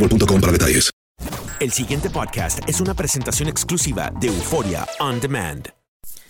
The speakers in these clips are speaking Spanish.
boostmobile.com para detalles. El siguiente podcast es una presentación exclusiva de Euforia On Demand.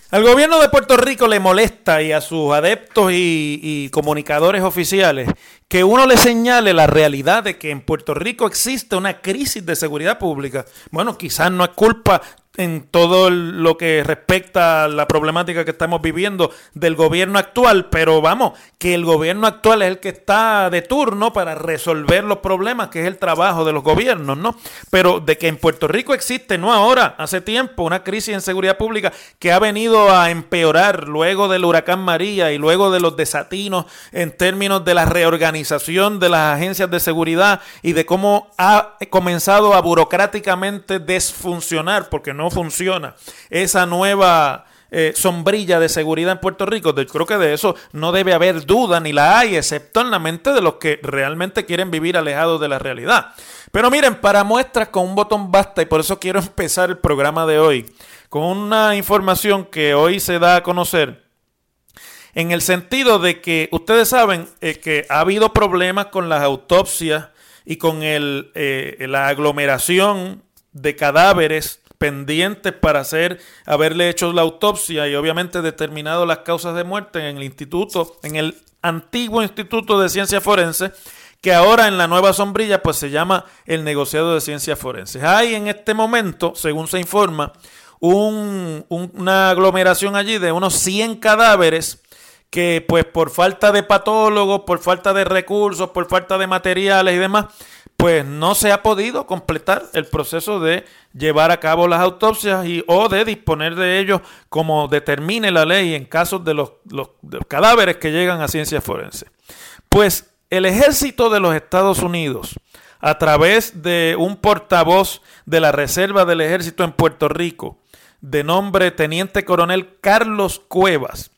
Al gobierno de Puerto Rico le molesta y a sus adeptos y, y comunicadores oficiales que uno le señale la realidad de que en Puerto Rico existe una crisis de seguridad pública. Bueno, quizás no es culpa en todo lo que respecta a la problemática que estamos viviendo del gobierno actual, pero vamos, que el gobierno actual es el que está de turno para resolver los problemas, que es el trabajo de los gobiernos, ¿no? Pero de que en Puerto Rico existe, no ahora, hace tiempo, una crisis en seguridad pública que ha venido a empeorar luego del huracán María y luego de los desatinos en términos de la reorganización de las agencias de seguridad y de cómo ha comenzado a burocráticamente desfuncionar, porque no funciona esa nueva eh, sombrilla de seguridad en Puerto Rico. De- creo que de eso no debe haber duda ni la hay, excepto en la mente de los que realmente quieren vivir alejados de la realidad. Pero miren, para muestras con un botón basta y por eso quiero empezar el programa de hoy con una información que hoy se da a conocer en el sentido de que ustedes saben eh, que ha habido problemas con las autopsias y con el, eh, la aglomeración de cadáveres pendientes para hacer, haberle hecho la autopsia y obviamente determinado las causas de muerte en el instituto, en el antiguo Instituto de Ciencia Forense, que ahora en la nueva sombrilla pues se llama el negociado de ciencias forenses. Hay en este momento, según se informa, un- un- una aglomeración allí de unos 100 cadáveres que pues por falta de patólogos, por falta de recursos, por falta de materiales y demás, pues no se ha podido completar el proceso de llevar a cabo las autopsias y o de disponer de ellos como determine la ley en casos de los, los- de los cadáveres que llegan a ciencias forenses. Pues el ejército de los Estados Unidos, a través de un portavoz de la Reserva del Ejército en Puerto Rico, de nombre Teniente Coronel Carlos Cuevas,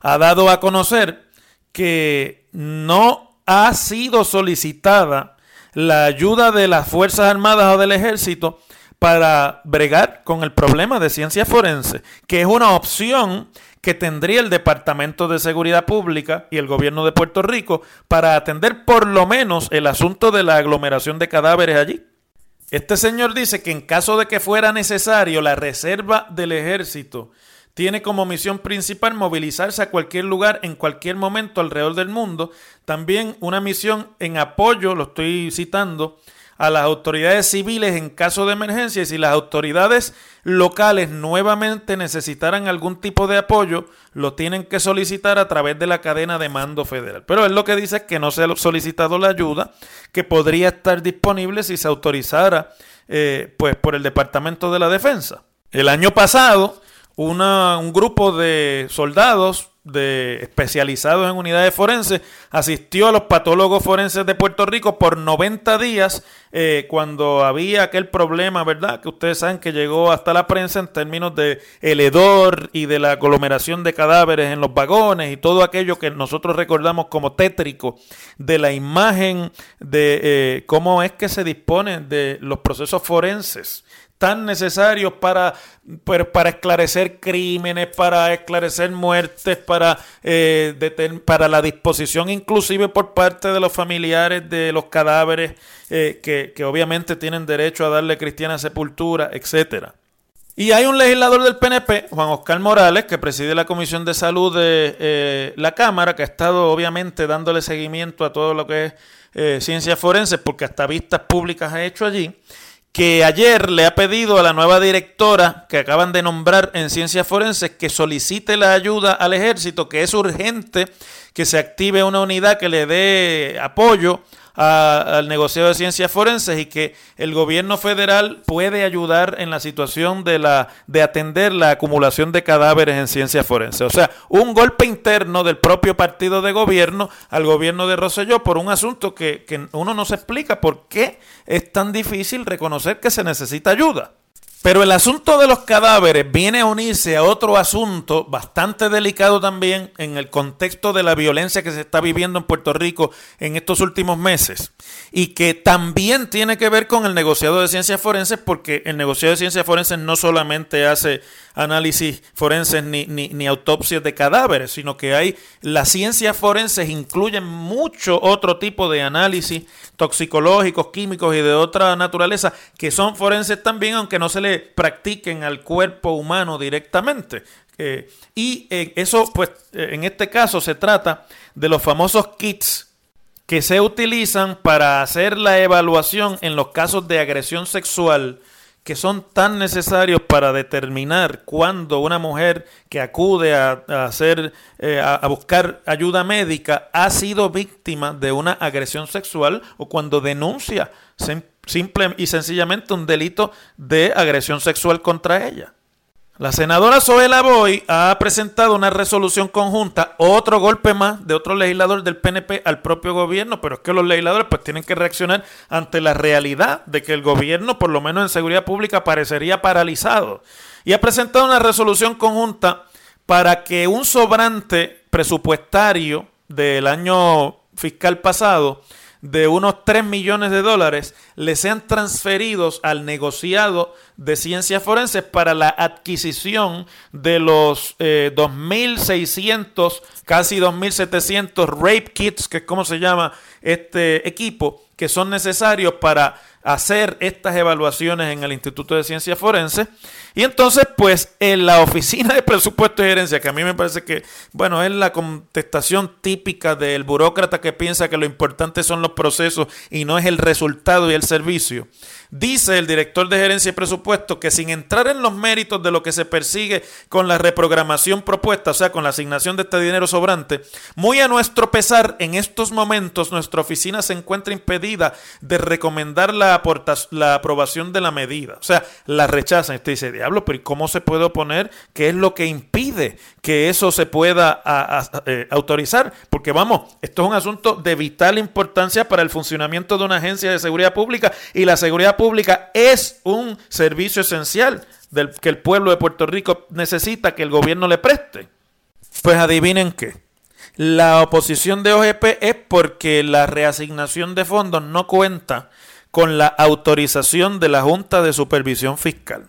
ha dado a conocer que no ha sido solicitada la ayuda de las Fuerzas Armadas o del Ejército para bregar con el problema de ciencia forense, que es una opción que tendría el Departamento de Seguridad Pública y el gobierno de Puerto Rico para atender por lo menos el asunto de la aglomeración de cadáveres allí. Este señor dice que en caso de que fuera necesario, la reserva del ejército tiene como misión principal movilizarse a cualquier lugar en cualquier momento alrededor del mundo. También una misión en apoyo, lo estoy citando, a las autoridades civiles en caso de emergencia y si las autoridades locales nuevamente necesitaran algún tipo de apoyo, lo tienen que solicitar a través de la cadena de mando federal. Pero él lo que dice que no se ha solicitado la ayuda, que podría estar disponible si se autorizara eh, pues, por el Departamento de la Defensa. El año pasado, un grupo de soldados de especializados en unidades forenses, asistió a los patólogos forenses de Puerto Rico por 90 días eh, cuando había aquel problema, ¿verdad? Que ustedes saben que llegó hasta la prensa en términos de el hedor y de la aglomeración de cadáveres en los vagones y todo aquello que nosotros recordamos como tétrico de la imagen de eh, cómo es que se disponen de los procesos forenses tan necesarios para, para esclarecer crímenes, para esclarecer muertes, para, eh, para la disposición inclusive por parte de los familiares de los cadáveres eh, que, que, obviamente tienen derecho a darle cristiana sepultura, etcétera. Y hay un legislador del PNP, Juan Oscar Morales, que preside la Comisión de Salud de eh, la Cámara, que ha estado obviamente dándole seguimiento a todo lo que es ciencias forenses, porque hasta vistas públicas ha hecho allí que ayer le ha pedido a la nueva directora que acaban de nombrar en ciencias forenses que solicite la ayuda al ejército, que es urgente que se active una unidad que le dé apoyo al negociado de ciencias forenses y que el gobierno federal puede ayudar en la situación de, la, de atender la acumulación de cadáveres en ciencias forenses. O sea, un golpe interno del propio partido de gobierno al gobierno de Rosselló por un asunto que, que uno no se explica por qué es tan difícil reconocer que se necesita ayuda. Pero el asunto de los cadáveres viene a unirse a otro asunto bastante delicado también en el contexto de la violencia que se está viviendo en Puerto Rico en estos últimos meses y que también tiene que ver con el negociado de ciencias forenses porque el negociado de ciencias forenses no solamente hace análisis forenses ni, ni, autopsias de cadáveres, sino que hay las ciencias forenses incluyen mucho otro tipo de análisis toxicológicos, químicos y de otra naturaleza que son forenses también, aunque no se le practiquen al cuerpo humano directamente. Eh, y eh, eso, pues, eh, en este caso se trata de los famosos kits que se utilizan para hacer la evaluación en los casos de agresión sexual que son tan necesarios para determinar cuándo una mujer que acude a, hacer, eh, a, buscar ayuda médica ha sido víctima de una agresión sexual o cuando denuncia simple y sencillamente un delito de agresión sexual contra ella. La senadora Zoela Boy ha presentado una resolución conjunta, otro golpe más de otro legislador del PNP al propio gobierno, pero es que los legisladores pues tienen que reaccionar ante la realidad de que el gobierno, por lo menos en seguridad pública, parecería paralizado. Y ha presentado una resolución conjunta para que un sobrante presupuestario del año fiscal pasado de unos 3 millones de dólares le sean transferidos al negociado de ciencias forenses para la adquisición de los 2.600, eh, casi 2.700 rape kits, que es como se llama este equipo, que son necesarios para hacer estas evaluaciones en el Instituto de Ciencias Forenses. Y entonces, pues, en la oficina de presupuesto y gerencia, que a mí me parece que, bueno, es la contestación típica del burócrata que piensa que lo importante son los procesos y no es el resultado y el servicio. Dice el director de gerencia y presupuesto que sin entrar en los méritos de lo que se persigue con la reprogramación propuesta, o sea, con la asignación de este dinero sobrante, muy a nuestro pesar, en estos momentos nuestra oficina se encuentra impedida de recomendar la, la aprobación de la medida. O sea, la rechazan. Usted dice, diablo, pero ¿cómo se puede oponer? ¿Qué es lo que impide que eso se pueda eh, autorizar? Porque vamos, esto es un asunto de vital importancia para el funcionamiento de una agencia de seguridad pública y la seguridad pública pública es un servicio esencial del que el pueblo de Puerto Rico necesita que el gobierno le preste. Pues adivinen qué. La oposición de OGP es porque la reasignación de fondos no cuenta con la autorización de la Junta de Supervisión Fiscal.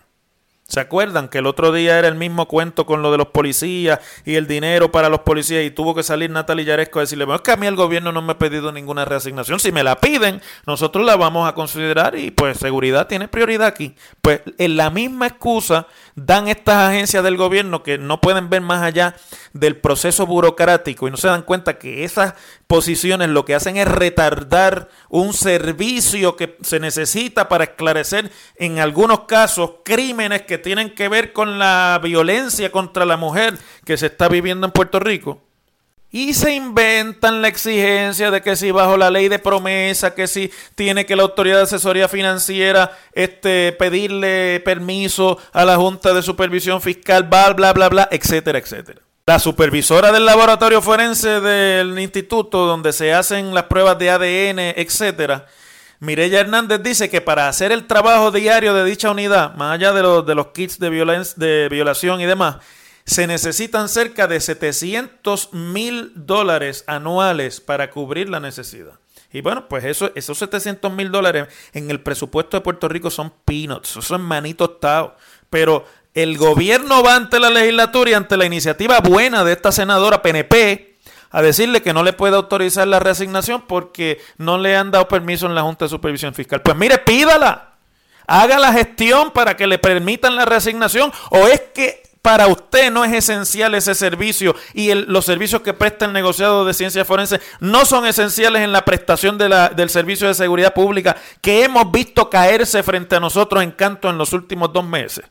¿Se acuerdan que el otro día era el mismo cuento con lo de los policías y el dinero para los policías y tuvo que salir Natalia Yaresco a decirle, bueno, es que a mí el gobierno no me ha pedido ninguna reasignación, si me la piden, nosotros la vamos a considerar y pues seguridad tiene prioridad aquí. Pues en la misma excusa dan estas agencias del gobierno que no pueden ver más allá del proceso burocrático y no se dan cuenta que esas posiciones lo que hacen es retardar un servicio que se necesita para esclarecer en algunos casos crímenes que tienen que ver con la violencia contra la mujer que se está viviendo en Puerto Rico. Y se inventan la exigencia de que si bajo la ley de promesa, que si tiene que la autoridad de asesoría financiera este, pedirle permiso a la Junta de Supervisión Fiscal, bla, bla, bla, bla, etcétera, etcétera. La supervisora del laboratorio forense del instituto donde se hacen las pruebas de ADN, etcétera, Mireya Hernández dice que para hacer el trabajo diario de dicha unidad, más allá de los, kits de, violación y demás, se necesitan cerca de 700 mil dólares anuales para cubrir la necesidad. Y bueno, pues eso, esos 700 mil dólares en el presupuesto de Puerto Rico son peanuts, son manitos taos. Pero el gobierno va ante la legislatura y ante la iniciativa buena de esta senadora PNP a decirle que no le puede autorizar la reasignación porque no le han dado permiso en la Junta de Supervisión Fiscal. Pues mire, pídala. Haga la gestión para que le permitan la reasignación. O es que para usted no es esencial ese servicio y los servicios que presta el negociado de ciencia forense no son esenciales en la prestación del servicio de seguridad pública que hemos visto caerse frente a nosotros en canto en los últimos dos meses.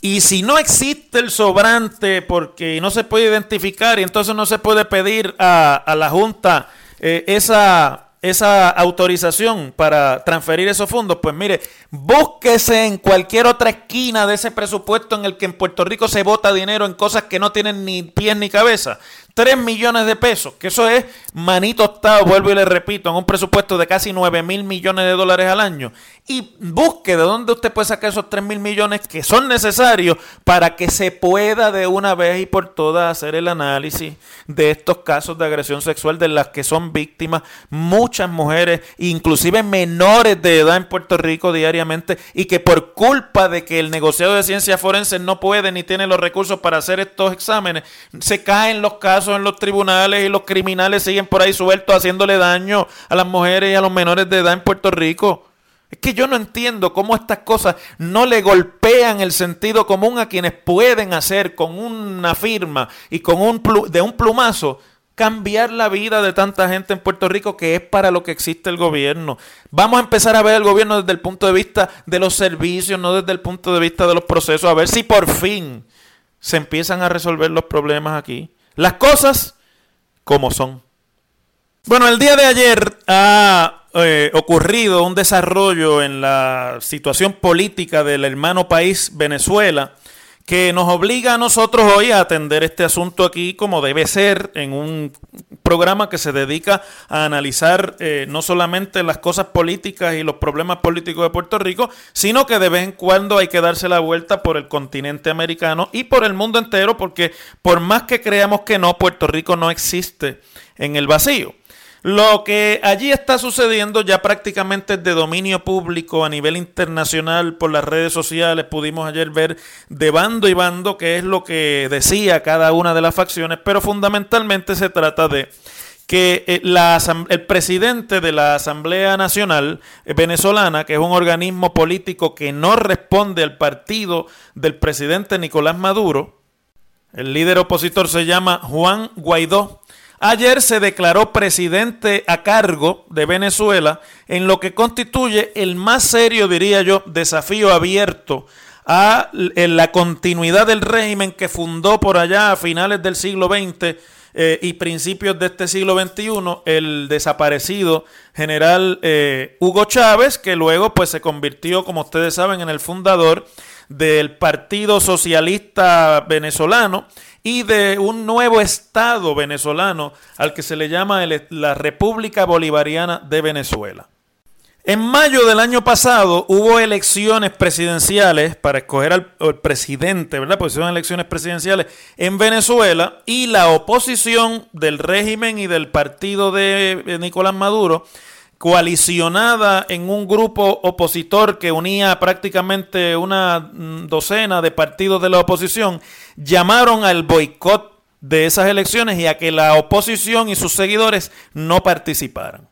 Y si no existe el sobrante porque no se puede identificar y entonces no se puede pedir a, la Junta eh, esa esa autorización para transferir esos fondos, pues mire, búsquese en cualquier otra esquina de ese presupuesto en el que en Puerto Rico se vota dinero en cosas que no tienen ni pies ni cabeza. 3 millones de pesos, que eso es manito octavo, vuelvo y le repito, en un presupuesto de casi 9 mil millones de dólares al año. Y busque de dónde usted puede sacar esos 3 mil millones que son necesarios para que se pueda de una vez y por todas hacer el análisis de estos casos de agresión sexual de las que son víctimas muchas mujeres, inclusive menores de edad en Puerto Rico diariamente, y que por culpa de que el negociado de ciencias forenses no puede ni tiene los recursos para hacer estos exámenes, se caen los casos en los tribunales y los criminales siguen por ahí sueltos haciéndole daño a las mujeres y a los menores de edad en Puerto Rico. Es que yo no entiendo cómo estas cosas no le golpean el sentido común a quienes pueden hacer con una firma y con un de un plumazo cambiar la vida de tanta gente en Puerto Rico que es para lo que existe el gobierno. Vamos a empezar a ver el gobierno desde el punto de vista de los servicios, no desde el punto de vista de los procesos, a ver si por fin se empiezan a resolver los problemas aquí. Las cosas como son. Bueno, el día de ayer ha eh, ocurrido un desarrollo en la situación política del hermano país Venezuela que nos obliga a nosotros hoy a atender este asunto aquí como debe ser en un programa que se dedica a analizar eh, no solamente las cosas políticas y los problemas políticos de Puerto Rico, sino que de vez en cuando hay que darse la vuelta por el continente americano y por el mundo entero, porque por más que creamos que no, Puerto Rico no existe en el vacío. Lo que allí está sucediendo ya prácticamente es de dominio público a nivel internacional por las redes sociales. Pudimos ayer ver de bando y bando qué es lo que decía cada una de las facciones, pero fundamentalmente se trata de que eh, el presidente de la Asamblea Nacional venezolana, que es un organismo político que no responde al partido del presidente Nicolás Maduro, el líder opositor se llama Juan Guaidó, Ayer se declaró presidente a cargo de Venezuela en lo que constituye el más serio, diría yo, desafío abierto a la continuidad del régimen que fundó por allá a finales del siglo XX eh, y principios de este siglo XXI el desaparecido general eh, Hugo Chávez, que luego pues se convirtió, como ustedes saben, en el fundador del Partido Socialista Venezolano y de un nuevo Estado venezolano al que se le llama la República Bolivariana de Venezuela. En mayo del año pasado hubo elecciones presidenciales para escoger al, presidente, ¿verdad? Porque son elecciones presidenciales en Venezuela y la oposición del régimen y del partido de Nicolás Maduro coalicionada en un grupo opositor que unía prácticamente una mm, docena de partidos de la oposición, llamaron al boicot de esas elecciones y a que la oposición y sus seguidores no participaran.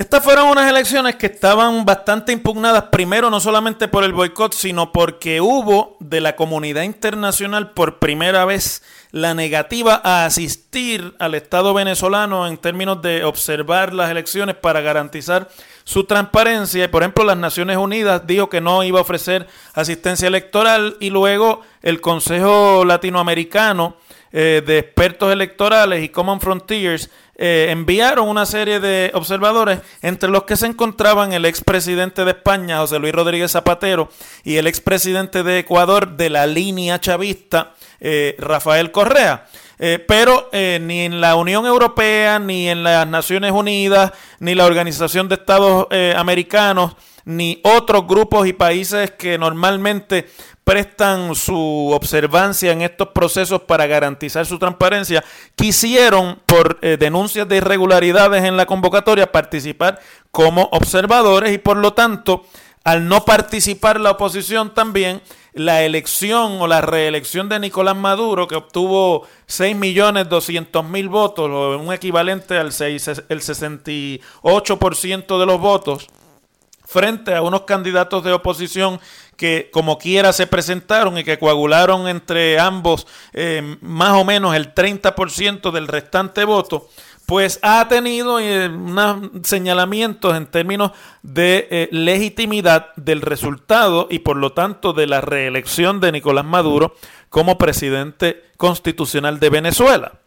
Estas fueron unas elecciones que estaban bastante impugnadas, primero no solamente por el boicot, sino porque hubo de la comunidad internacional por primera vez la negativa a asistir al Estado venezolano en términos de observar las elecciones para garantizar su transparencia. Por ejemplo, las Naciones Unidas dijo que no iba a ofrecer asistencia electoral y luego el Consejo Latinoamericano eh, de Expertos Electorales y Common Frontiers eh, enviaron una serie de observadores, entre los que se encontraban el expresidente de España, José Luis Rodríguez Zapatero, y el expresidente de Ecuador de la línea chavista, eh, Rafael Correa. Eh, pero ni en la Unión Europea, ni en las Naciones Unidas, ni la Organización de Estados Americanos, ni otros grupos y países que normalmente prestan su observancia en estos procesos para garantizar su transparencia, quisieron, por eh, denuncias de irregularidades en la convocatoria, participar como observadores y por lo tanto, al no participar la oposición también, la elección o la reelección de Nicolás Maduro, que obtuvo 6.200.000 votos, o un equivalente al 6, el 68% de los votos, frente a unos candidatos de oposición que como quiera se presentaron y que coagularon entre ambos eh, más o menos el 30% del restante voto, pues ha tenido eh, unos señalamientos en términos de eh, legitimidad del resultado y por lo tanto de la reelección de Nicolás Maduro como presidente constitucional de Venezuela.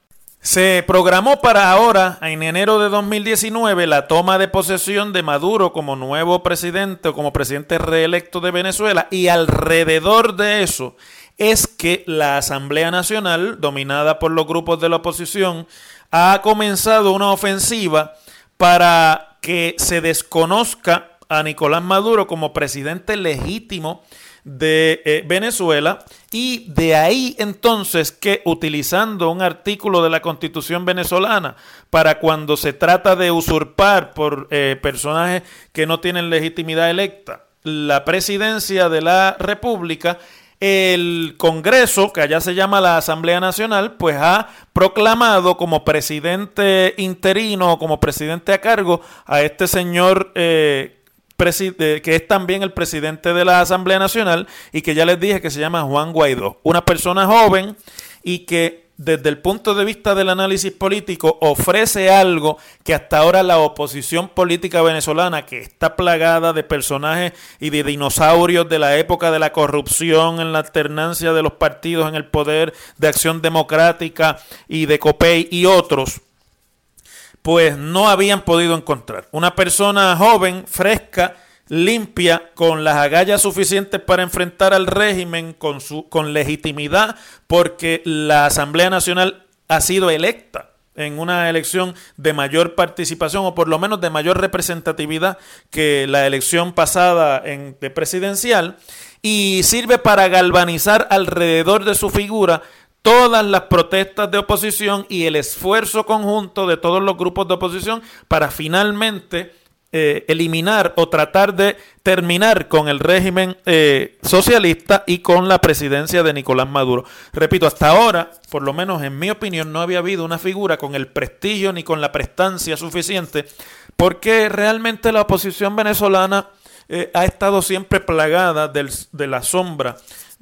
Se programó para ahora, en enero de 2019, la toma de posesión de Maduro como nuevo presidente o como presidente reelecto de Venezuela. Y alrededor de eso es que la Asamblea Nacional, dominada por los grupos de la oposición, ha comenzado una ofensiva para que se desconozca a Nicolás Maduro como presidente legítimo de eh, Venezuela y de ahí entonces que utilizando un artículo de la constitución venezolana para cuando se trata de usurpar por eh, personajes que no tienen legitimidad electa la presidencia de la República, el Congreso, que allá se llama la Asamblea Nacional, pues ha proclamado como presidente interino, como presidente a cargo, a este señor eh, que es también el presidente de la Asamblea Nacional y que ya les dije que se llama Juan Guaidó. Una persona joven y que desde el punto de vista del análisis político ofrece algo que hasta ahora la oposición política venezolana, que está plagada de personajes y de dinosaurios de la época de la corrupción, en la alternancia de los partidos en el poder, de acción democrática y de COPEI y otros, pues no habían podido encontrar. Una persona joven, fresca, limpia, con las agallas suficientes para enfrentar al régimen con, su, con legitimidad, porque la Asamblea Nacional ha sido electa en una elección de mayor participación o por lo menos de mayor representatividad que la elección pasada en, de presidencial y sirve para galvanizar alrededor de su figura todas las protestas de oposición y el esfuerzo conjunto de todos los grupos de oposición para finalmente eh, eliminar o tratar de terminar con el régimen eh, socialista y con la presidencia de Nicolás Maduro. Repito, hasta ahora, por lo menos en mi opinión, no había habido una figura con el prestigio ni con la prestancia suficiente, porque realmente la oposición venezolana eh, ha estado siempre plagada de la sombra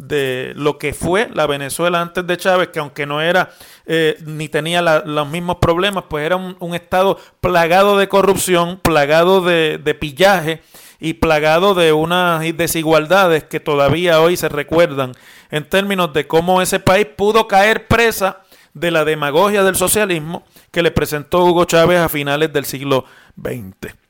de lo que fue la Venezuela antes de Chávez, que aunque no era eh, ni tenía los mismos problemas, pues era un, estado plagado de corrupción, plagado de, de pillaje y plagado de unas desigualdades que todavía hoy se recuerdan en términos de cómo ese país pudo caer presa de la demagogia del socialismo que le presentó Hugo Chávez a finales del siglo XX.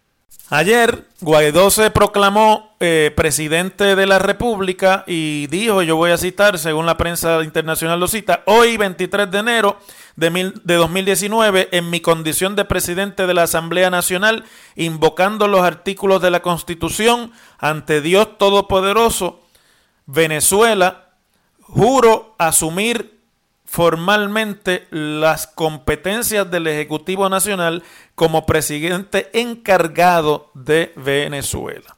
Ayer Guaidó se proclamó eh, presidente de la República y dijo, yo voy a citar, según la prensa internacional lo cita, hoy 23 de enero de, de 2019, en mi condición de presidente de la Asamblea Nacional, invocando los artículos de la Constitución ante Dios Todopoderoso, Venezuela, juro asumir formalmente las competencias del Ejecutivo Nacional como presidente encargado de Venezuela.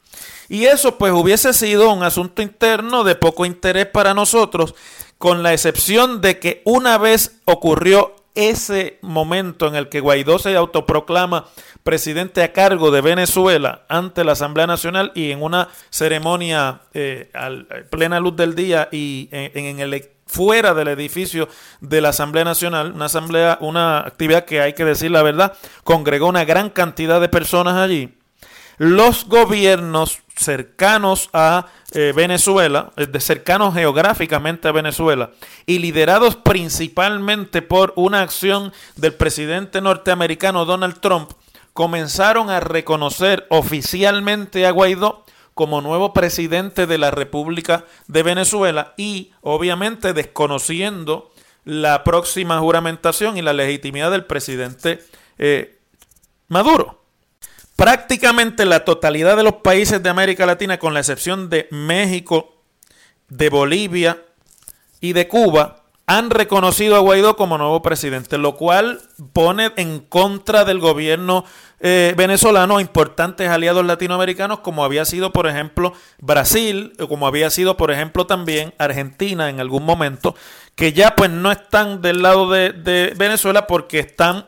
Y eso pues hubiese sido un asunto interno de poco interés para nosotros, con la excepción de que una vez ocurrió ese momento en el que Guaidó se autoproclama presidente a cargo de Venezuela ante la Asamblea Nacional y en una ceremonia eh, a plena luz del día y en, el fuera del edificio de la Asamblea Nacional, una asamblea, una actividad que hay que decir la verdad, congregó una gran cantidad de personas allí. Los gobiernos cercanos a eh, Venezuela, de cercanos geográficamente a Venezuela, y liderados principalmente por una acción del presidente norteamericano Donald Trump, comenzaron a reconocer oficialmente a Guaidó como nuevo presidente de la República de Venezuela y obviamente desconociendo la próxima juramentación y la legitimidad del presidente eh, Maduro. Prácticamente la totalidad de los países de América Latina, con la excepción de México, de Bolivia y de Cuba, han reconocido a Guaidó como nuevo presidente, lo cual pone en contra del gobierno eh, venezolano a importantes aliados latinoamericanos, como había sido, por ejemplo, Brasil, como había sido, por ejemplo, también Argentina en algún momento, que ya pues no están del lado de, de Venezuela porque están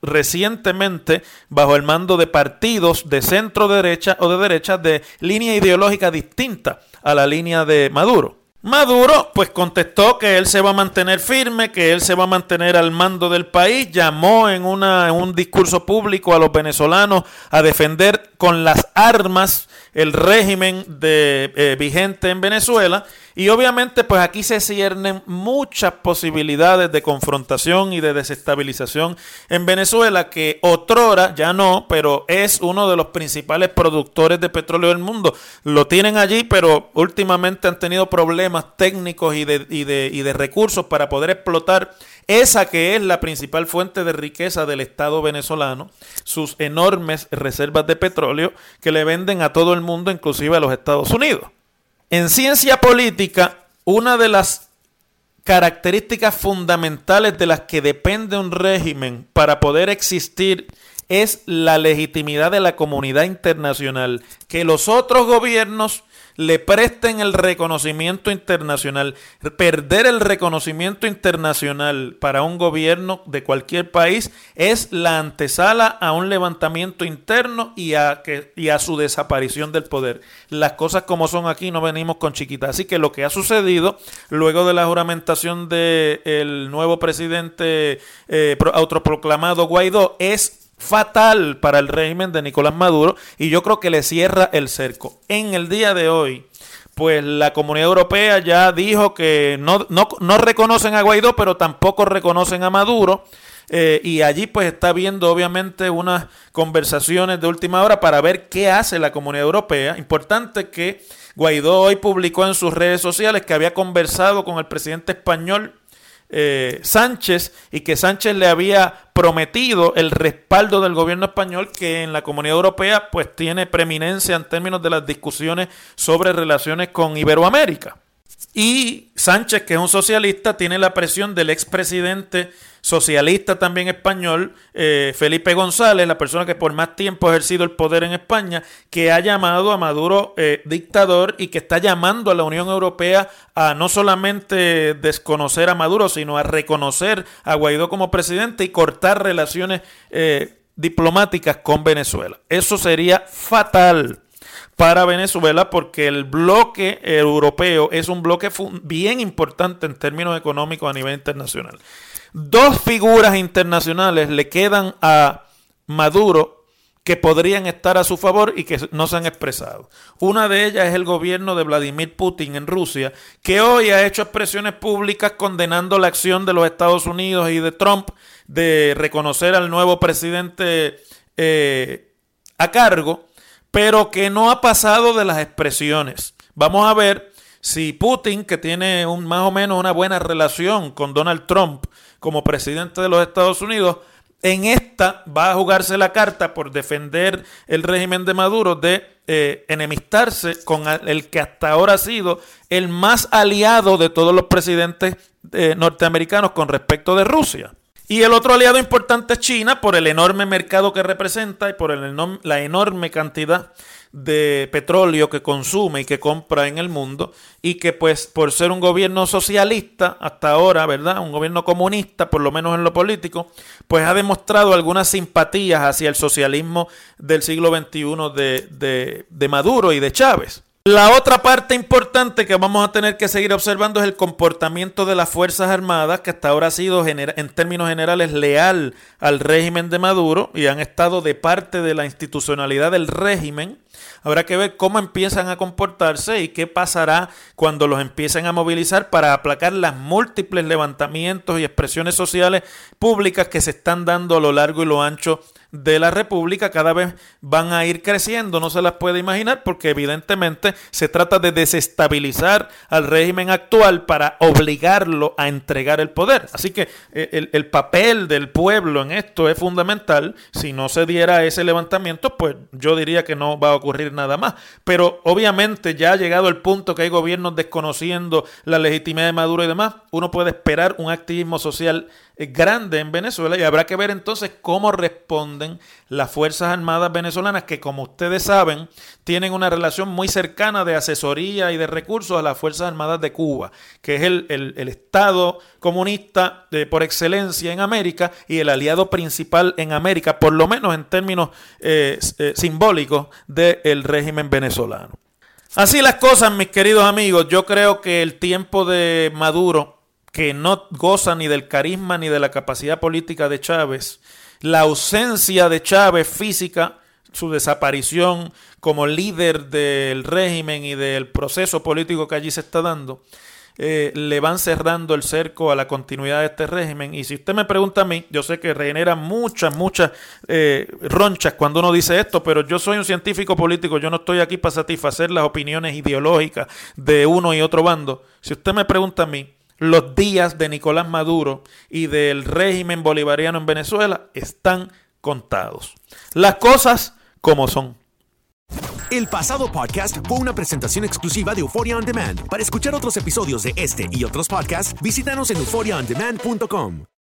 recientemente bajo el mando de partidos de centro derecha o de derecha de línea ideológica distinta a la línea de Maduro. Maduro pues contestó que él se va a mantener firme, que él se va a mantener al mando del país, llamó en, una, un discurso público a los venezolanos a defender con las armas el régimen de, eh, vigente en Venezuela y obviamente pues aquí se ciernen muchas posibilidades de confrontación y de desestabilización en Venezuela que otrora ya no, pero es uno de los principales productores de petróleo del mundo. Lo tienen allí, pero últimamente han tenido problemas técnicos y de, y de, y de recursos para poder explotar esa que es la principal fuente de riqueza del Estado venezolano, sus enormes reservas de petróleo que le venden a todo el mundo, inclusive a los Estados Unidos. En ciencia política, una de las características fundamentales de las que depende un régimen para poder existir es la legitimidad de la comunidad internacional, que los otros gobiernos le presten el reconocimiento internacional. Perder el reconocimiento internacional para un gobierno de cualquier país es la antesala a un levantamiento interno y a, que, y a su desaparición del poder. Las cosas como son aquí no venimos con chiquitas. Así que lo que ha sucedido luego de la juramentación del nuevo presidente eh, autoproclamado Guaidó es fatal para el régimen de Nicolás Maduro y yo creo que le cierra el cerco. En el día de hoy, pues la comunidad europea ya dijo que no, no, reconocen a Guaidó, pero tampoco reconocen a Maduro. Eh, y allí pues está viendo obviamente unas conversaciones de última hora para ver qué hace la comunidad europea. Importante que Guaidó hoy publicó en sus redes sociales que había conversado con el presidente español eh, Sánchez y que Sánchez le había prometido el respaldo del gobierno español que en la comunidad europea pues tiene preeminencia en términos de las discusiones sobre relaciones con Iberoamérica. Y Sánchez, que es un socialista, tiene la presión del expresidente socialista también español, eh, Felipe González, la persona que por más tiempo ha ejercido el poder en España, que ha llamado a Maduro eh, dictador y que está llamando a la Unión Europea a no solamente desconocer a Maduro, sino a reconocer a Guaidó como presidente y cortar relaciones eh, diplomáticas con Venezuela. Eso sería fatal para Venezuela porque el bloque europeo es un bloque bien importante en términos económicos a nivel internacional. Dos figuras internacionales le quedan a Maduro que podrían estar a su favor y que no se han expresado. Una de ellas es el gobierno de Vladimir Putin en Rusia, que hoy ha hecho expresiones públicas condenando la acción de los Estados Unidos y de Trump de reconocer al nuevo presidente eh, a cargo pero que no ha pasado de las expresiones. Vamos a ver si Putin, que tiene un, más o menos una buena relación con Donald Trump como presidente de los Estados Unidos, en esta va a jugarse la carta por defender el régimen de Maduro de eh, enemistarse con el que hasta ahora ha sido el más aliado de todos los presidentes eh, norteamericanos con respecto de Rusia. Y el otro aliado importante es China por el enorme mercado que representa y por la enorme cantidad de petróleo que consume y que compra en el mundo y que pues por ser un gobierno socialista hasta ahora, ¿verdad? Un gobierno comunista, por lo menos en lo político, pues ha demostrado algunas simpatías hacia el socialismo del siglo XXI de, de, de Maduro y de Chávez. La otra parte importante que vamos a tener que seguir observando es el comportamiento de las Fuerzas Armadas, que hasta ahora ha sido en términos generales leal al régimen de Maduro y han estado de parte de la institucionalidad del régimen. Habrá que ver cómo empiezan a comportarse y qué pasará cuando los empiecen a movilizar para aplacar las múltiples levantamientos y expresiones sociales públicas que se están dando a lo largo y lo ancho de la República cada vez van a ir creciendo, no se las puede imaginar, porque evidentemente se trata de desestabilizar al régimen actual para obligarlo a entregar el poder. Así que eh, el, el papel del pueblo en esto es fundamental. Si no se diera ese levantamiento, pues yo diría que no va a ocurrir nada más. Pero obviamente ya ha llegado el punto que hay gobiernos desconociendo la legitimidad de Maduro y demás, uno puede esperar un activismo social grande en Venezuela y habrá que ver entonces cómo responden las Fuerzas Armadas venezolanas que como ustedes saben tienen una relación muy cercana de asesoría y de recursos a las Fuerzas Armadas de Cuba, que es el, Estado comunista de, por excelencia en América y el aliado principal en América, por lo menos en términos eh, eh, simbólicos del régimen venezolano. Así las cosas, mis queridos amigos, yo creo que el tiempo de Maduro que no goza ni del carisma ni de la capacidad política de Chávez, la ausencia de Chávez física, su desaparición como líder del régimen y del proceso político que allí se está dando, eh, le van cerrando el cerco a la continuidad de este régimen. Y si usted me pregunta a mí, yo sé que genera muchas, muchas eh, ronchas cuando uno dice esto, pero yo soy un científico político, yo no estoy aquí para satisfacer las opiniones ideológicas de uno y otro bando. Si usted me pregunta a mí, los días de Nicolás Maduro y del régimen bolivariano en Venezuela están contados. Las cosas como son. El pasado podcast fue una presentación exclusiva de Euphoria On Demand. Para escuchar otros episodios de este y otros podcasts, visítanos en euphoriaondemand.com.